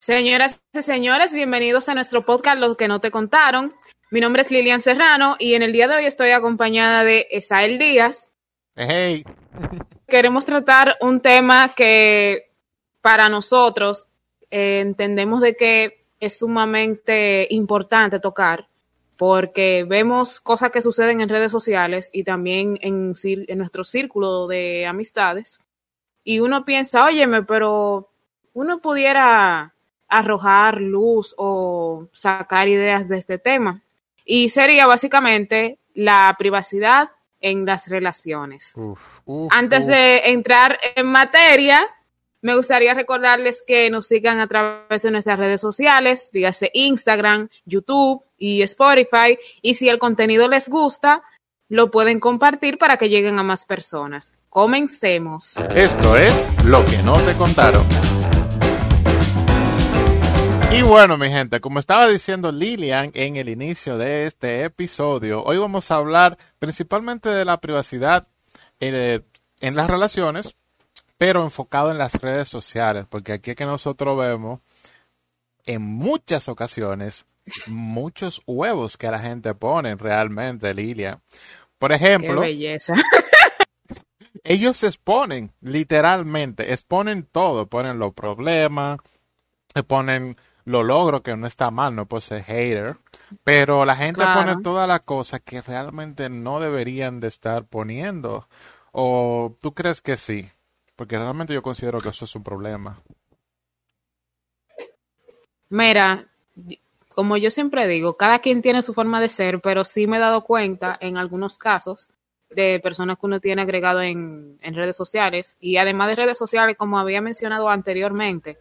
Señoras y señores, bienvenidos a nuestro podcast Los que no te contaron. Mi nombre es Lilian Serrano y en el día de hoy estoy acompañada de Esael Díaz. Hey. Queremos tratar un tema que para nosotros eh, entendemos de que es sumamente importante tocar porque vemos cosas que suceden en redes sociales y también en, en nuestro círculo de amistades y uno piensa, óyeme, pero uno pudiera arrojar luz o sacar ideas de este tema. Y sería básicamente la privacidad en las relaciones. Antes de entrar en materia, me gustaría recordarles que nos sigan a través de nuestras redes sociales, dígase Instagram, YouTube y Spotify. Y si el contenido les gusta, lo pueden compartir para que lleguen a más personas. Comencemos. Esto es lo que no te contaron. Y bueno, mi gente, como estaba diciendo Lilian en el inicio de este episodio, hoy vamos a hablar principalmente de la privacidad eh, en las relaciones, pero enfocado en las redes sociales, porque aquí es que nosotros vemos en muchas ocasiones muchos huevos que la gente pone realmente, Lilian. Por ejemplo, Qué belleza. ellos se exponen, literalmente, exponen todo, ponen los problemas, ponen lo logro que no está mal, no puede ser hater, pero la gente pone todas las cosas que realmente no deberían de estar poniendo. ¿O tú crees que sí? Porque realmente yo considero que eso es un problema. Mira, como yo siempre digo, cada quien tiene su forma de ser, pero sí me he dado cuenta en algunos casos de personas que uno tiene agregado en, en redes sociales y además de redes sociales, como había mencionado anteriormente,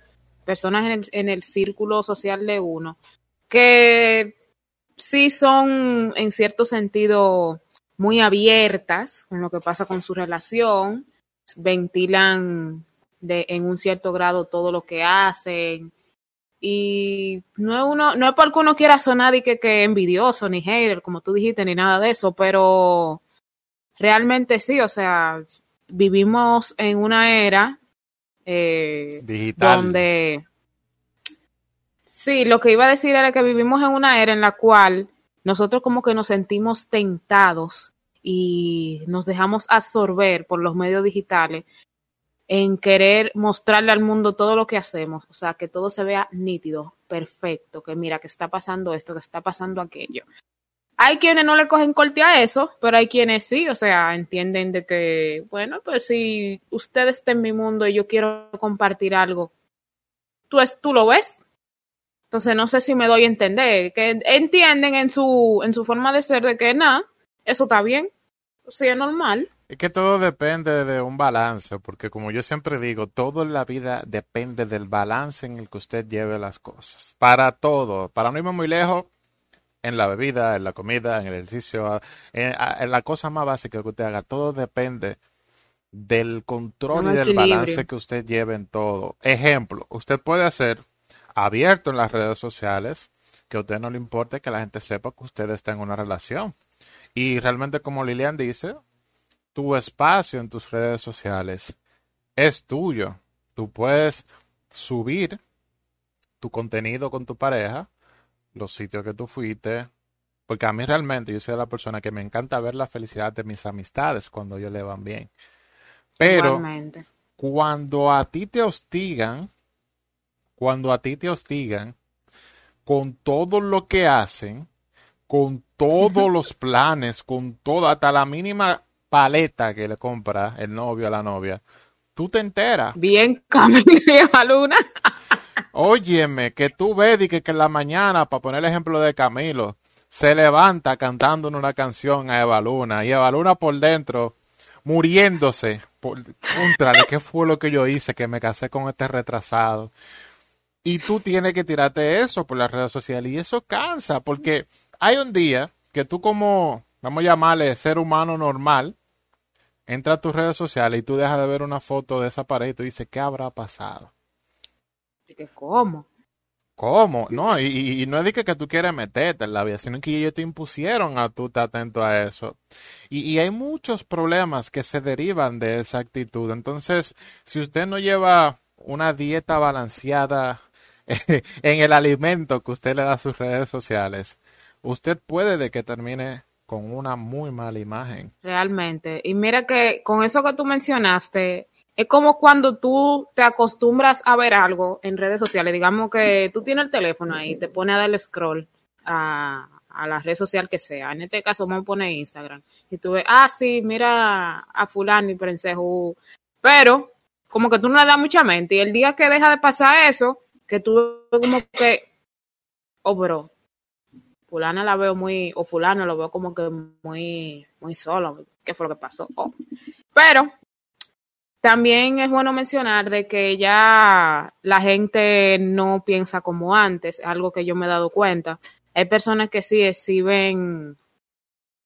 personas en el, en el círculo social de uno, que sí son en cierto sentido muy abiertas con lo que pasa con su relación, ventilan de, en un cierto grado todo lo que hacen. Y no es uno, no es porque uno quiera sonar y que, que envidioso, ni hater, como tú dijiste, ni nada de eso, pero realmente sí, o sea, vivimos en una era eh, Digital. donde sí, lo que iba a decir era que vivimos en una era en la cual nosotros como que nos sentimos tentados y nos dejamos absorber por los medios digitales en querer mostrarle al mundo todo lo que hacemos, o sea, que todo se vea nítido, perfecto, que mira que está pasando esto, que está pasando aquello. Hay quienes no le cogen corte a eso, pero hay quienes sí, o sea, entienden de que, bueno, pues si usted está en mi mundo y yo quiero compartir algo, tú, es, tú lo ves. Entonces no sé si me doy a entender, que entienden en su, en su forma de ser de que nada, eso está bien, o sea, es normal. Es que todo depende de un balance, porque como yo siempre digo, todo en la vida depende del balance en el que usted lleve las cosas. Para todo, para no irme muy lejos, en la bebida, en la comida, en el ejercicio, en, en, la cosa más básica que usted haga. Todo depende del control y del balance que usted lleve en todo. Ejemplo, usted puede hacer abierto en las redes sociales que a usted no le importe que la gente sepa que usted está en una relación. Y realmente, como Lilian dice, tu espacio en tus redes sociales es tuyo. Tú puedes subir tu contenido con tu pareja, los sitios que tú fuiste, porque a mí realmente yo soy la persona que me encanta ver la felicidad de mis amistades cuando ellos le van bien. Pero Igualmente. cuando a ti te hostigan, cuando a ti te hostigan con todo lo que hacen, con todos los planes, con toda, hasta la mínima paleta que le compra el novio a la novia, tú te enteras. Bien, Camila Luna. Óyeme, que tú ves y que, que en la mañana, para poner el ejemplo de Camilo, se levanta cantando una canción a Eva Luna y Eva Luna por dentro muriéndose. Por, contrale, ¿qué fue lo que yo hice? Que me casé con este retrasado. Y tú tienes que tirarte eso por las redes sociales y eso cansa porque hay un día que tú como, vamos a llamarle ser humano normal, entra a tus redes sociales y tú dejas de ver una foto de esa pared y tú dices, ¿qué habrá pasado? ¿Qué, ¿Cómo? ¿Cómo? No, y, y, no es de que, que, tú quieres meterte en la vida, sino que ellos te impusieron a tú estar atento a eso. Y, y, hay muchos problemas que se derivan de esa actitud. Entonces, si usted no lleva una dieta balanceada en el alimento que usted le da a sus redes sociales, usted puede de que termine con una muy mala imagen. Realmente. Y mira que con eso que tú mencionaste, es como cuando tú te acostumbras a ver algo en redes sociales. Digamos que tú tienes el teléfono ahí, te pone a darle scroll a, la red social que sea. En este caso vamos a poner Instagram. Y tú ves, ah, sí, mira a fulano y prensejo. Pero como que tú no le das mucha mente. Y el día que deja de pasar eso, que tú como que, oh, bro, fulana la veo muy, o fulano lo veo como que muy, muy solo. ¿Qué fue lo que pasó? Oh. Pero también es bueno mencionar de que ya la gente no piensa como antes, algo que yo me he dado cuenta. Hay personas que sí exhiben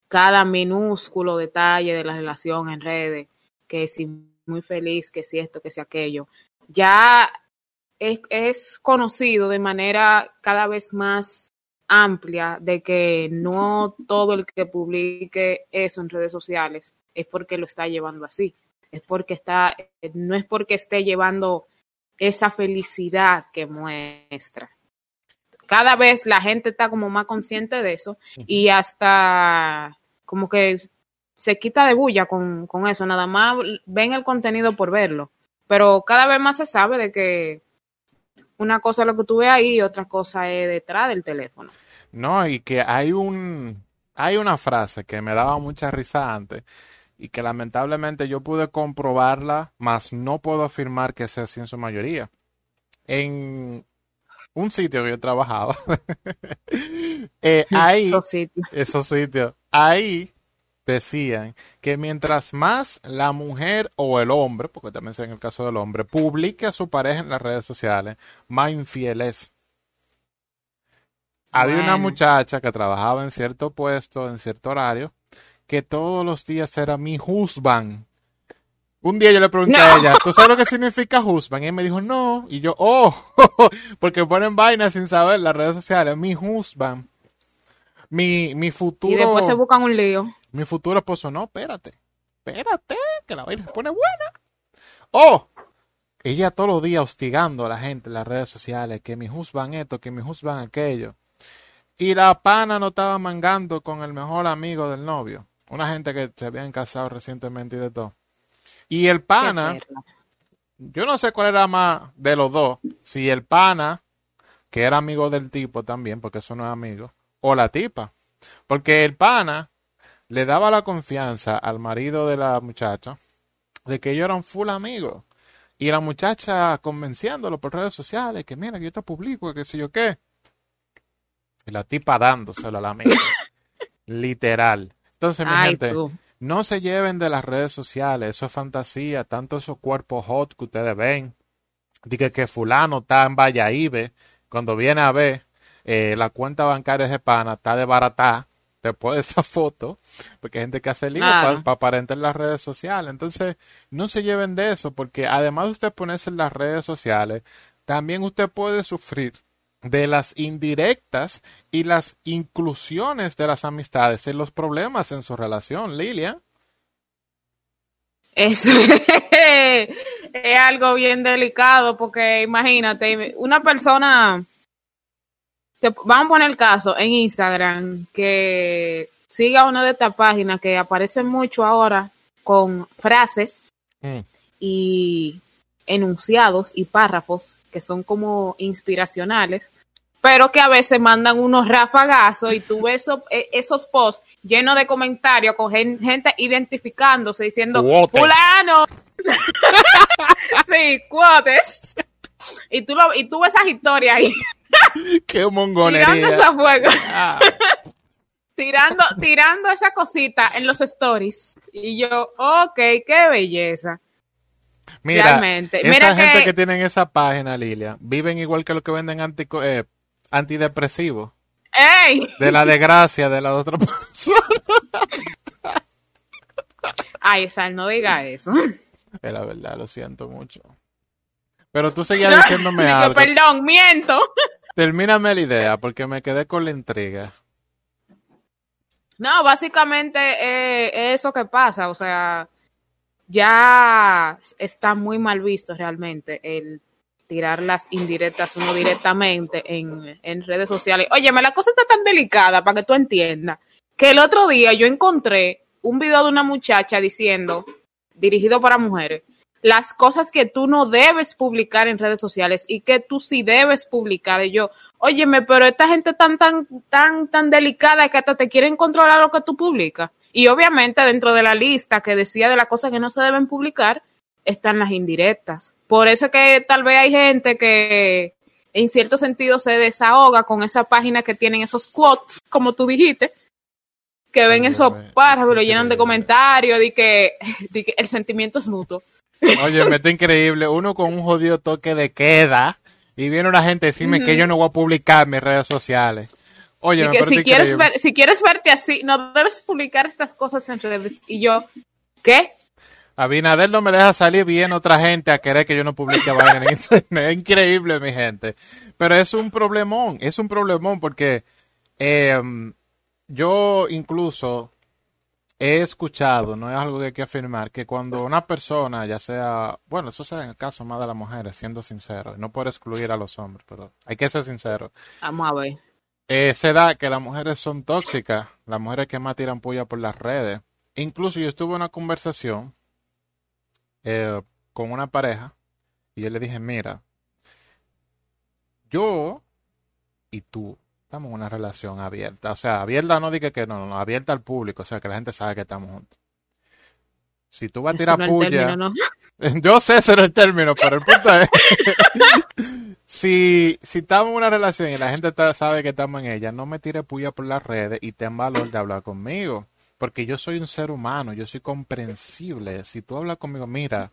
cada minúsculo detalle de la relación en redes, que si muy feliz, que si esto, que si aquello. Ya es, es conocido de manera cada vez más amplia de que no todo el que publique eso en redes sociales es porque lo está llevando así, es porque está, no es porque esté llevando esa felicidad que muestra. Cada vez la gente está como más consciente de eso y hasta como que se quita de bulla con, con eso, nada más ven el contenido por verlo, pero cada vez más se sabe de que una cosa es lo que tú ves ahí y otra cosa es detrás del teléfono. No, y que hay un hay una frase que me daba mucha risa antes y que lamentablemente yo pude comprobarla, mas no puedo afirmar que sea así en su mayoría. En un sitio que yo trabajaba, eh, ahí, Esos sitios. esos sitios, ahí decían que mientras más la mujer o el hombre, porque también sea en el caso del hombre, publique a su pareja en las redes sociales, más infiel es. Había una muchacha que trabajaba en cierto puesto, en cierto horario, que todos los días era mi husband. Un día yo le pregunté a ella, ¿tú sabes lo que significa husband? Y ella me dijo, no. Y yo, oh, porque ponen vainas sin saber las redes sociales. Mi husband. Mi, mi futuro. Y después se buscan un lío. Mi futuro esposo, no, espérate. Espérate, que la vaina se pone buena. Oh, ella todos los días hostigando a la gente en las redes sociales, que mi husband esto, que mi husband aquello. Y la pana no estaba mangando con el mejor amigo del novio. Una gente que se habían casado recientemente y de todo. Y el pana, yo no sé cuál era más de los dos. Si el pana, que era amigo del tipo también, porque eso no es amigo, o la tipa. Porque el pana le daba la confianza al marido de la muchacha de que ellos eran full amigos. Y la muchacha convenciéndolo por redes sociales, que mira, que yo te publico, que sé yo qué. Y la tipa dándoselo a la amiga. Literal. Entonces, mi Ay, gente, tú. no se lleven de las redes sociales, eso es fantasía, tanto esos cuerpos hot que ustedes ven. Dice que fulano está en Valladolid, cuando viene a ver, eh, la cuenta bancaria de pana está de barata, después de esa foto, porque hay gente que hace lío para aparentar en las redes sociales. Entonces, no se lleven de eso, porque además de usted ponerse en las redes sociales, también usted puede sufrir de las indirectas y las inclusiones de las amistades en los problemas en su relación, Lilia. Eso es algo bien delicado porque imagínate, una persona, que, vamos a poner el caso en Instagram, que siga una de estas páginas que aparecen mucho ahora con frases Mm. y enunciados y párrafos que son como inspiracionales, pero que a veces mandan unos rafagazos y tú ves eso- e- esos posts llenos de comentarios con gen- gente identificándose diciendo fulano. sí, cuotes. Y tú, lo, y tú ves esas historias ahí ¡Qué tirando mongonería! esa fuego, Ah, tirando, tirando esa cosita en los stories. Y yo, ok, qué belleza. Mira, Realmente. esa Mira gente que... que- tienen esa página, Lilia, viven igual que los que venden antico- eh, antidepresivos. ¡Ey! De la desgracia de la otra persona. Ay, Sal, no diga eso. Es la verdad, lo siento mucho. Pero tú seguías diciéndome Digo, algo. perdón, miento. Termíname la idea, porque me quedé con la intriga. No, básicamente eh, es eso que pasa, o sea, ya está muy mal visto realmente el tirar las indirectas uno directamente en, en redes sociales. Óyeme, la cosa está tan delicada para que tú entiendas que el otro día yo encontré un video de una muchacha diciendo, dirigido para mujeres, las cosas que tú no debes publicar en redes sociales y que tú sí debes publicar. Y yo, óyeme, pero esta gente tan, tan, tan, tan delicada que hasta te quieren controlar lo que tú publicas. Y obviamente dentro de la lista que decía de las cosas que no se deben publicar, están las indirectas. Por eso que tal vez hay gente que en cierto sentido se desahoga con esa página que tienen esos quotes, como tú dijiste, que ven esos párrafos, lo llenan de comentarios, de que, de que el sentimiento es mutuo. Oye, me está increíble. Uno con un jodido toque de queda y viene una gente a decirme que yo no voy a publicar mis redes sociales. Oye, que si quieres, ver, si quieres verte así, no debes publicar estas cosas en redes. Y yo, ¿qué? Abinader no me deja salir bien otra gente a querer que yo no publique vaina en internet. Es increíble, mi gente. Pero es un problemón, es un problemón porque eh, yo incluso he escuchado, no es algo que hay que afirmar, que cuando una persona, ya sea, bueno, eso sea en el caso más de las mujeres, siendo sincero, no por excluir a los hombres, pero hay que ser sincero. Vamos a ver. Eh, se da que las mujeres son tóxicas, las mujeres que más tiran puya por las redes. Incluso yo estuve en una conversación eh, con una pareja y yo le dije, mira, yo y tú estamos en una relación abierta. O sea, abierta no diga que no, no, abierta al público, o sea, que la gente sabe que estamos juntos. Si tú vas a tirar puya. Yo sé ese el término, pero el punto es. si, si estamos en una relación y la gente sabe que estamos en ella, no me tire puya por las redes y ten valor de hablar conmigo. Porque yo soy un ser humano, yo soy comprensible. Si tú hablas conmigo, mira.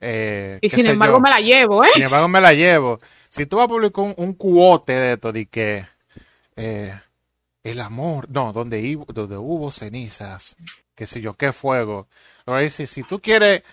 Eh, y sin embargo me la llevo, ¿eh? Sin embargo me la llevo. Si tú vas a publicar un, un cuote de esto, de que eh, el amor, no, donde, donde hubo cenizas, qué sé yo, qué fuego. Ahora dice, si tú quieres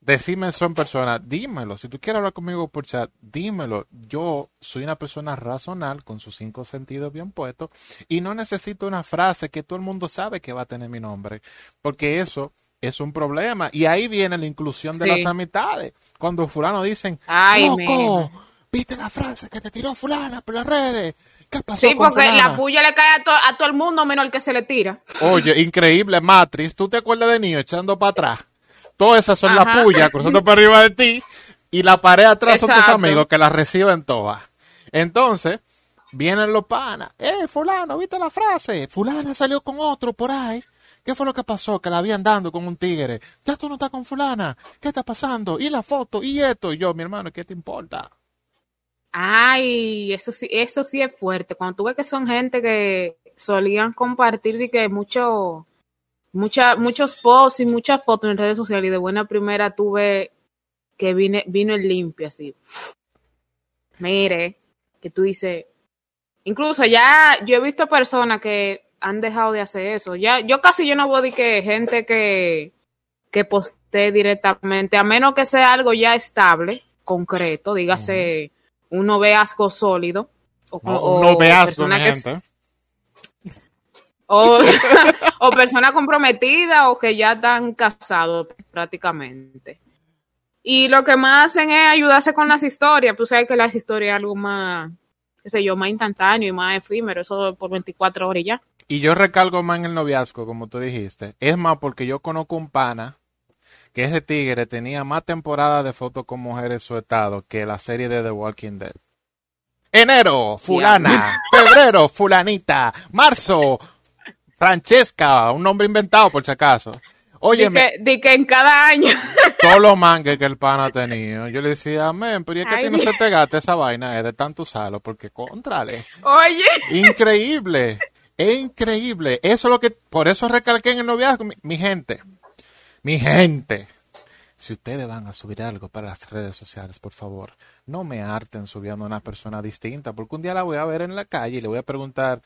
decirme eso en persona, dímelo. Si tú quieres hablar conmigo por chat, dímelo. Yo soy una persona razonal con sus cinco sentidos bien puestos y no necesito una frase que todo el mundo sabe que va a tener mi nombre, porque eso es un problema. Y ahí viene la inclusión de las amistades. Cuando fulano dicen, Ay, loco, viste la frase que te tiró fulana por las redes sí, porque la puya le cae a, todo el mundo menos el que se le tira. Oye, increíble, Matrix. ¿Tú te acuerdas de niño echando para atrás? Todas esas son las puyas cruzando por arriba de ti y la pared atrás son tus amigos que las reciben todas. Entonces, vienen los panas. ¡Eh, fulano, viste la frase! Fulana salió con otro por ahí. ¿Qué fue lo que pasó? Que la habían dando con un tigre. Ya tú no estás con fulana. ¿Qué está pasando? Y la foto, y esto. Y yo, mi hermano, ¿qué te importa? Ay, eso sí, eso sí es fuerte. Cuando tú ves que son gente que solían compartir y que mucho, mucha, muchos posts y muchas fotos en redes sociales y de buena primera tuve que vine, vino el limpio así. Mire, que tú dices, incluso ya yo he visto personas que han dejado de hacer eso. Ya, yo casi yo no voy a decir que gente que, que postee directamente, a menos que sea algo ya estable, concreto, dígase un noviazgo sólido. O, un noviazgo, gente. O, o persona comprometida o que ya están casados prácticamente. Y lo que más hacen es ayudarse con las historias. Pues sabes que las historias es algo más, qué sé yo, más instantáneo y más efímero. Eso por 24 horas y ya. Y yo recalgo más en el noviazgo, como tú dijiste. Es más porque yo conozco un pana que ese tigre tenía más temporadas de fotos con mujeres en su estado que la serie de The Walking Dead. Enero, fulana. Febrero, fulanita. Marzo, Francesca, un nombre inventado por si acaso. Oye, de que, en cada año. Todos los mangues que el pana ha tenido. Yo le decía, amén, pero ¿y es que a ti no se te gasta esa vaina es de tanto usarlo? Porque, contrale. Oye. Increíble. Es increíble. Eso es lo que, por eso recalqué en el noviazgo, mi gente. Mi gente, si ustedes van a subir algo para las redes sociales, por favor, no me harten subiendo a una persona distinta, porque un día la voy a ver en la calle y le voy a preguntar,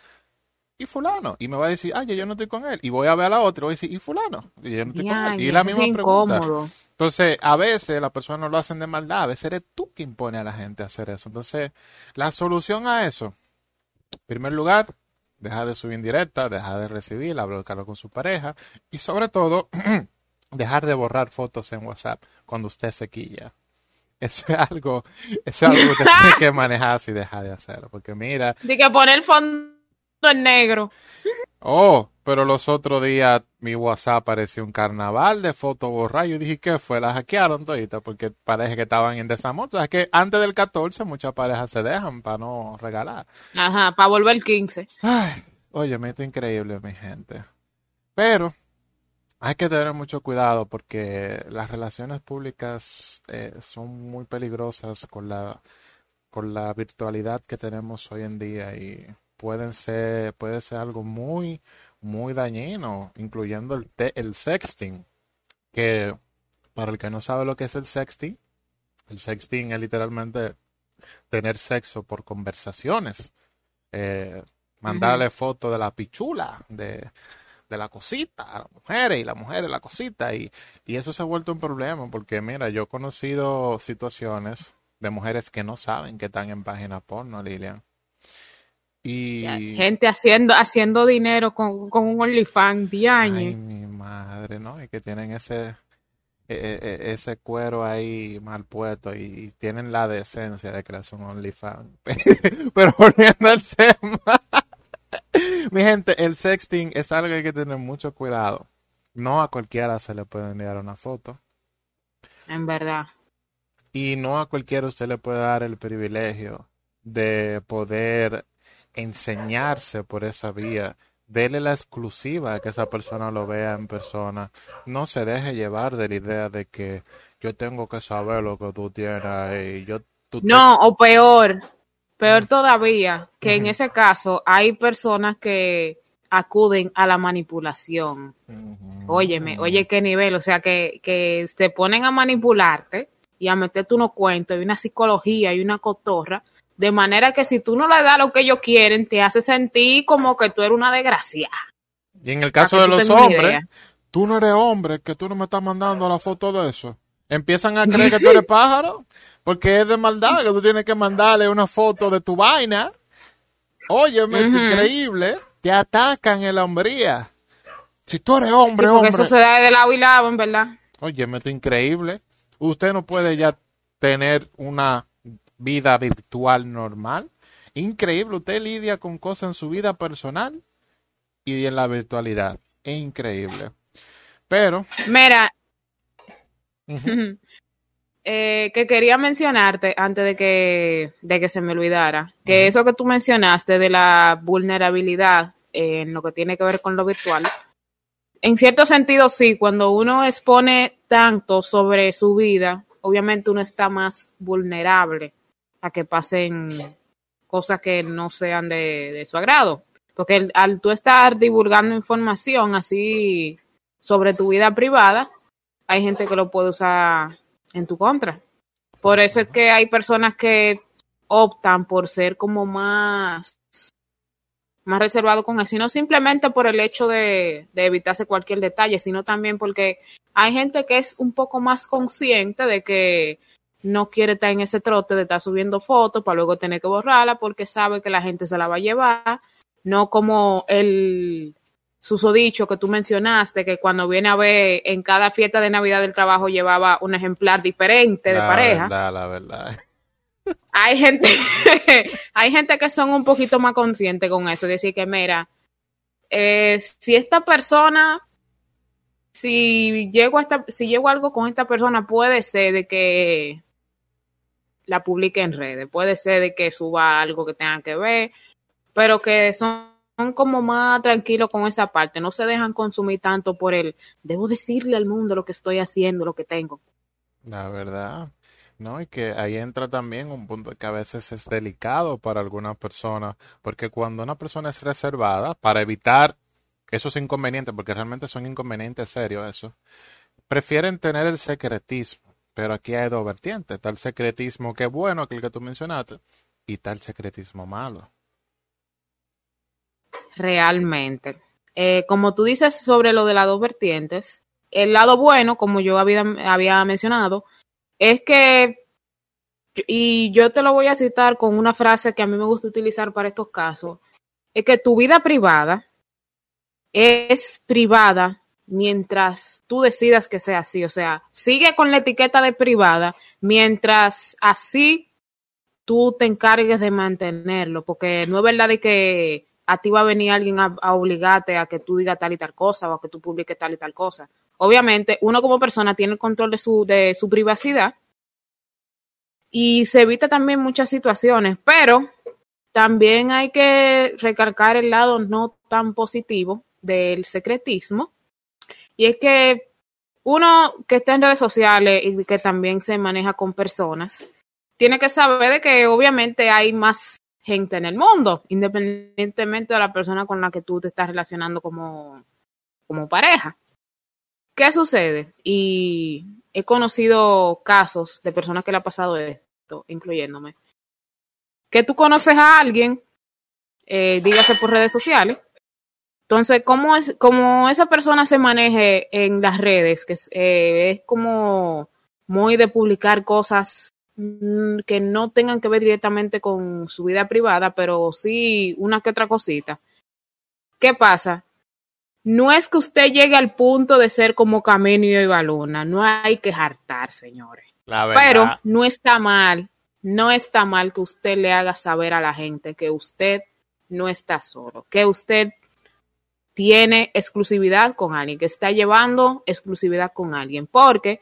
¿y fulano? Y me va a decir, ay, yo no estoy con él. Y voy a ver a la otra y voy a decir, ¿y fulano? Y yo no estoy con él. Y la misma pregunta. Entonces, a veces las personas no lo hacen de maldad, a veces eres tú que impone a la gente a hacer eso. Entonces, la solución a eso, en primer lugar, deja de subir en directa, deja de recibir, hablar con su pareja y sobre todo... dejar de borrar fotos en WhatsApp cuando usted se quilla. Eso es algo, eso es algo que tienes que manejar si deja de hacerlo. Porque mira. De que poner fondo en negro. Oh, pero los otros días mi WhatsApp parecía un carnaval de fotos borradas. Yo dije, ¿qué fue? La hackearon todita porque parece que estaban en desamor. O sea, que antes del 14 muchas parejas se dejan para no regalar. Ajá, para volver el 15. Ay, oye, me esto increíble, mi gente. Pero hay que tener mucho cuidado porque las relaciones públicas eh, son muy peligrosas con la, con la virtualidad que tenemos hoy en día y pueden ser, puede ser algo muy, muy dañino, incluyendo el, el sexting, que para el que no sabe lo que es el sexting, el sexting es literalmente tener sexo por conversaciones, eh, mandarle fotos de la pichula, de de la cosita a las mujeres y las mujeres la cosita y, y eso se ha vuelto un problema porque mira, yo he conocido situaciones de mujeres que no saben que están en página porno, Lilian. Y gente haciendo haciendo dinero con, con un OnlyFans de años. Ay, mi madre, ¿no? Y que tienen ese e, e, e, ese cuero ahí mal puesto y, tienen la decencia de crear un OnlyFans. Pero volviendo al tema. Mi gente, el sexting es algo que hay que tener mucho cuidado. No a cualquiera se le puede enviar una foto. En verdad. Y no a cualquiera usted le puede dar el privilegio de poder enseñarse por esa vía. Dele la exclusiva a que esa persona lo vea en persona. No se deje llevar de la idea de que yo tengo que saber lo que tú tienes y yo... no, o peor, Peor todavía, que en ese caso hay personas que acuden a la manipulación. Óyeme, oye qué nivel, o sea, que, que te ponen a manipularte y a meterte unos cuentos y una psicología y una cotorra, de manera que si tú no le das lo que ellos quieren, te hace sentir como que tú eres una desgracia. Y en el caso de los hombres, tú no eres hombre, que tú no me estás mandando la foto de eso. Empiezan a creer que tú eres pájaro. Porque es de maldad que tú tienes que mandarle una foto de tu vaina. Óyeme, es increíble. Te atacan en la hombría. Si tú eres hombre, sí, porque eso se da de lado y lado, en verdad. Óyeme, es increíble. Usted no puede ya tener una vida virtual normal. Increíble. Usted lidia con cosas en su vida personal y en la virtualidad. Es increíble. Pero. Mira. Eh, que quería mencionarte antes de que, de que se me olvidara, que eso que tú mencionaste de la vulnerabilidad en lo que tiene que ver con lo virtual, en cierto sentido sí, cuando uno expone tanto sobre su vida, obviamente uno está más vulnerable a que pasen cosas que no sean de, su agrado. Porque al tú estar divulgando información así sobre tu vida privada, hay gente que lo puede usar en tu contra. Por eso es que hay personas que optan por ser como más más reservado con eso, y no simplemente por el hecho de, de, evitarse cualquier detalle, sino también porque hay gente que es un poco más consciente de que no quiere estar en ese trote de estar subiendo fotos para luego tener que borrarla porque sabe que la gente se la va a llevar, no como el susodicho que tú mencionaste, que cuando viene a ver en cada fiesta de Navidad del trabajo llevaba un ejemplar diferente de pareja. La verdad, la verdad. Hay gente, hay gente que son un poquito más conscientes con eso, decir que mira, eh, si esta persona, si llego a esta, si llego algo con esta persona, puede ser de que la publique en redes, puede ser de que suba algo que tenga que ver, pero que son como más tranquilos con esa parte, no se dejan consumir tanto por el, debo decirle al mundo lo que estoy haciendo, lo que tengo. La verdad, ¿no? Y que ahí entra también un punto que a veces es delicado para algunas personas, porque cuando una persona es reservada, para evitar esos inconvenientes, porque realmente son inconvenientes serios eso, prefieren tener el secretismo. Pero aquí hay dos vertientes, tal secretismo que es bueno, que el que tú mencionaste, y tal secretismo malo realmente. Eh, como tú dices sobre lo de las dos vertientes, el lado bueno, como yo había, había mencionado, es que, y yo te lo voy a citar con una frase que a mí me gusta utilizar para estos casos, es que tu vida privada es privada mientras tú decidas que sea así. O sea, sigue con la etiqueta de privada mientras así tú te encargues de mantenerlo, porque no es verdad de que a ti va a venir alguien a, obligarte a que tú digas tal y tal cosa o a que tú publiques tal y tal cosa. Obviamente, uno como persona tiene el control de su, de su privacidad y se evita también muchas situaciones, pero también hay que recalcar el lado no tan positivo del secretismo y es que uno que está en redes sociales y que también se maneja con personas, tiene que saber de que obviamente hay más gente en el mundo, independientemente de la persona con la que tú te estás relacionando como, como pareja. ¿Qué sucede? Y he conocido casos de personas que le ha pasado esto, incluyéndome. Que tú conoces a alguien, eh, dígase por redes sociales. Entonces, ¿cómo es, como esa persona se maneje en las redes? Que es, eh, es como muy de publicar cosas Mm, que no tengan que ver directamente con su vida privada, pero sí una que otra cosita. ¿Qué pasa? No es que usted llegue al punto de ser como Caminio y Baluna, no hay que hartar, señores. pero no está mal, no está mal que usted le haga saber a la gente que usted no está solo, que usted tiene exclusividad con alguien, que está llevando exclusividad con alguien, porque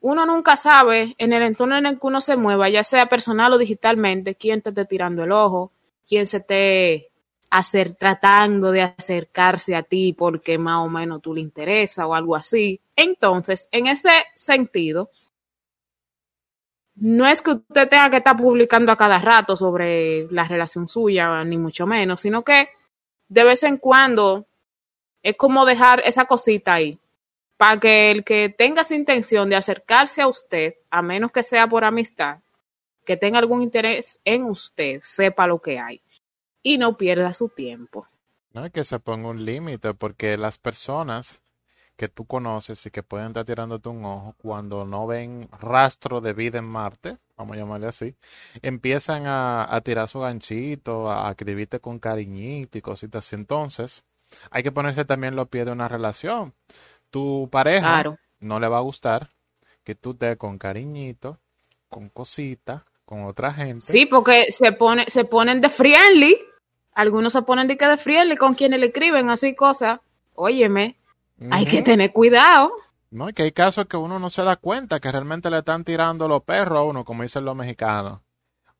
uno nunca sabe en el entorno en el que uno se mueva, ya sea personal o digitalmente, quién te esté tirando el ojo, quién se esté hacer, tratando de acercarse a ti porque más o menos tú le interesa o algo así. Entonces, en ese sentido, no es que usted tenga que estar publicando a cada rato sobre la relación suya, ni mucho menos, sino que de vez en cuando es como dejar esa cosita ahí para que el que tenga esa intención de acercarse a usted, a menos que sea por amistad, que tenga algún interés en usted, sepa lo que hay y no pierda su tiempo. No que se ponga un límite, porque las personas que tú conoces y que pueden estar tirándote un ojo cuando no ven rastro de vida en Marte, vamos a llamarle así, empiezan a, a tirar su ganchito, a escribirte con cariñito y cositas así. Entonces, hay que ponerse también los pies de una relación tu pareja no le va a gustar que tú estés con cariñito, con cositas, con otra gente. Sí, porque se pone, se ponen de friendly. Algunos se ponen de que de friendly con quienes le escriben así cosas. Óyeme, hay que tener cuidado. No, y que hay casos que uno no se da cuenta que realmente le están tirando los perros a uno, como dicen los mexicanos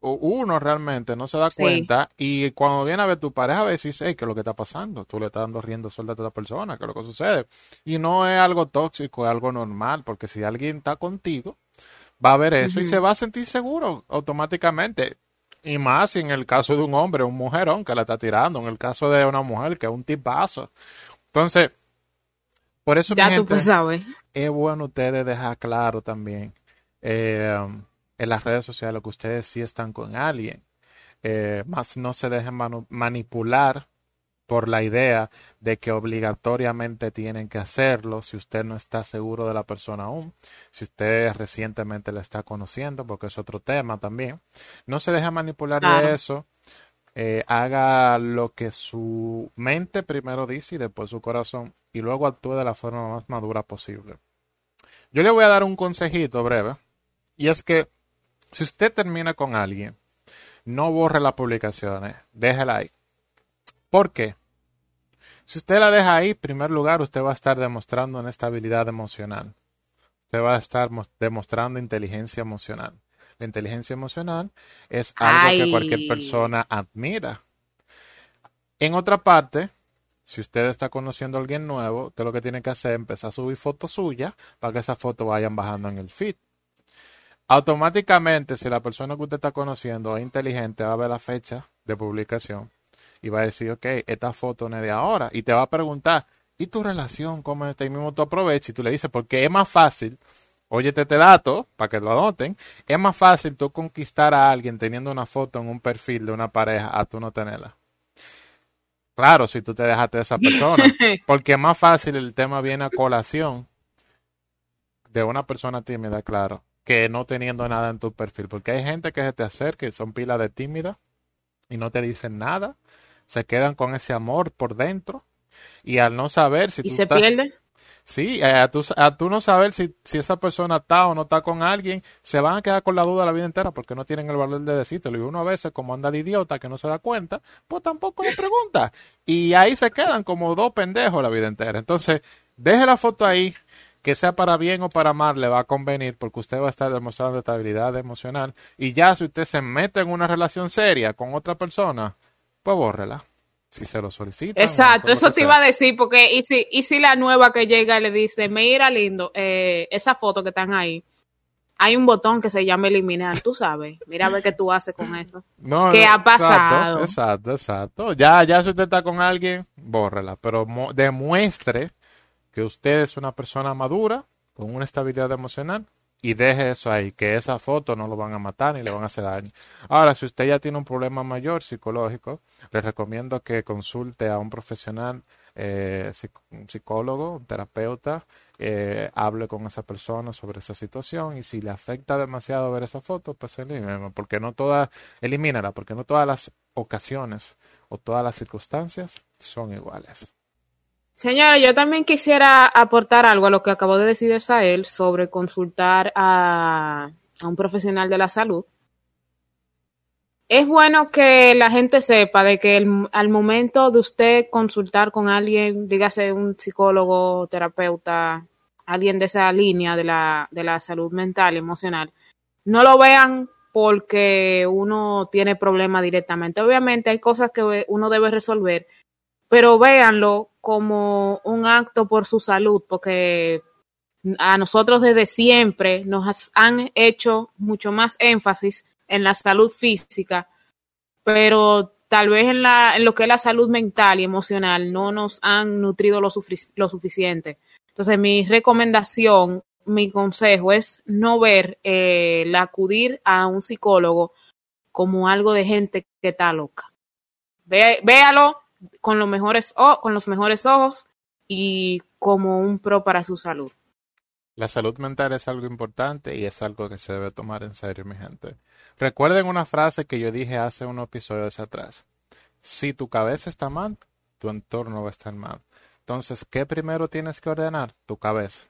uno realmente no se da cuenta y cuando viene a ver tu pareja a veces dice, hey, ¿qué es lo que está pasando? Tú le estás dando riendo suelta a otra persona, ¿qué es lo que sucede? Y no es algo tóxico, es algo normal, porque si alguien está contigo, va a ver eso y se va a sentir seguro automáticamente. Y más si en el caso de un hombre, un mujerón que la está tirando, en el caso de una mujer que es un tipazo. Entonces, por eso ya tú sabes. es bueno ustedes dejar claro también. Eh, en las redes sociales que ustedes sí están con alguien. Eh, más no se dejen manipular por la idea de que obligatoriamente tienen que hacerlo si usted no está seguro de la persona aún, si usted recientemente la está conociendo, porque es otro tema también. No se deje manipular de eso. Eh, haga lo que su mente primero dice y después su corazón y luego actúe de la forma más madura posible. Yo le voy a dar un consejito breve y es que si usted termina con alguien, no borre las publicaciones, déjela ahí. ¿Por qué? Si usted la deja ahí, en primer lugar, usted va a estar demostrando una estabilidad emocional. Usted va a estar demostrando inteligencia emocional. La inteligencia emocional es algo que cualquier persona admira. En otra parte, si usted está conociendo a alguien nuevo, usted lo que tiene que hacer es empezar a subir fotos suyas para que esas fotos vayan bajando en el feed automáticamente, si la persona que usted está conociendo es inteligente, va a ver la fecha de publicación y va a decir, ok, esta foto no es de ahora. Y te va a preguntar, ¿y tu relación cómo está? Y mismo tú aprovechas y tú le dices, porque es más fácil, óyete este dato para que lo anoten, es más fácil tú conquistar a alguien teniendo una foto en un perfil de una pareja a tú no tenerla. Claro, si tú te dejaste de esa persona, porque es más fácil el tema viene a colación de una persona tímida, claro, que no teniendo nada en tu perfil. Porque hay gente que se te acerca y son pilas de tímida y no te dicen nada. Se quedan con ese amor por dentro. Y al no saber si ¿Y se pierde? Sí, eh, a, tú, no saber si, si esa persona está o no está con alguien, se van a quedar con la duda la vida entera porque no tienen el valor de decírtelo. Y uno a veces, como anda de idiota que no se da cuenta, pues tampoco le pregunta. Y ahí se quedan como dos pendejos la vida entera. Entonces, deje la foto ahí, que sea para bien o para mal, le va a convenir porque usted va a estar demostrando estabilidad emocional. Y ya si usted se mete en una relación seria con otra persona, pues bórrela si se lo solicita. Exacto, eso te iba a decir, porque y si, y si la nueva que llega le dice, mira lindo, eh, esa foto que están ahí, hay un botón que se llama eliminar, tú sabes, mira a ver qué tú haces con eso. No, ¿Qué ha pasado? Exacto, exacto, Ya, ya si usted está con alguien, bórrela, pero demuestre que usted es una persona madura, con una estabilidad emocional, y deje eso ahí, que esa foto no lo van a matar ni le van a hacer daño. Ahora, si usted ya tiene un problema mayor psicológico, le recomiendo que consulte a un profesional, eh, un psicólogo, un terapeuta, eh, hable con esa persona sobre esa situación y si le afecta demasiado ver esa foto, pues elimínala, porque no todas, elimínala, porque no todas las ocasiones o todas las circunstancias son iguales. Señora, yo también quisiera aportar algo a lo que acabó de decir Esael sobre consultar a, un profesional de la salud. Es bueno que la gente sepa de que al momento de usted consultar con alguien, dígase un psicólogo, terapeuta, alguien de esa línea de la, de la salud mental, emocional, no lo vean porque uno tiene problemas directamente. Obviamente hay cosas que uno debe resolver, pero véanlo como un acto por su salud, porque a nosotros desde siempre nos han hecho mucho más énfasis en la salud física, pero tal vez en, la, en lo que es la salud mental y emocional no nos han nutrido lo, suficiente. Entonces, mi recomendación, mi consejo es no ver eh, el acudir a un psicólogo como algo de gente que está loca. véalo con los mejores, con los mejores ojos y como un pro para su salud. La salud mental es algo importante y es algo que se debe tomar en serio, mi gente. Recuerden una frase que yo dije hace unos episodios atrás. Si tu cabeza está mal, tu entorno va a estar mal. Entonces, ¿qué primero tienes que ordenar? Tu cabeza.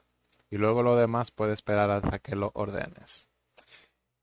Y luego lo demás puede esperar hasta que lo ordenes.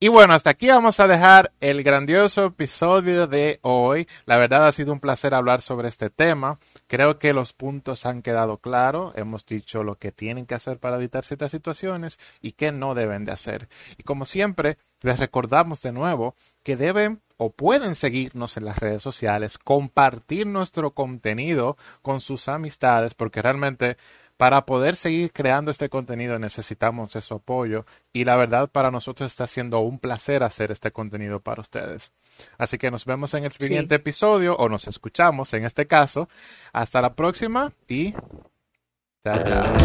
Y bueno, hasta aquí vamos a dejar el grandioso episodio de hoy. La verdad ha sido un placer hablar sobre este tema. Creo que los puntos han quedado claros. Hemos dicho lo que tienen que hacer para evitar ciertas situaciones y qué no deben de hacer. Y como siempre, les recordamos de nuevo que deben o pueden seguirnos en las redes sociales, compartir nuestro contenido con sus amistades, porque realmente para poder seguir creando este contenido necesitamos ese apoyo y la verdad para nosotros está siendo un placer hacer este contenido para ustedes. Así que nos vemos en el siguiente episodio o nos escuchamos en este caso. Hasta la próxima y...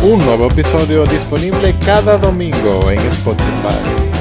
Un nuevo episodio disponible cada domingo en Spotify.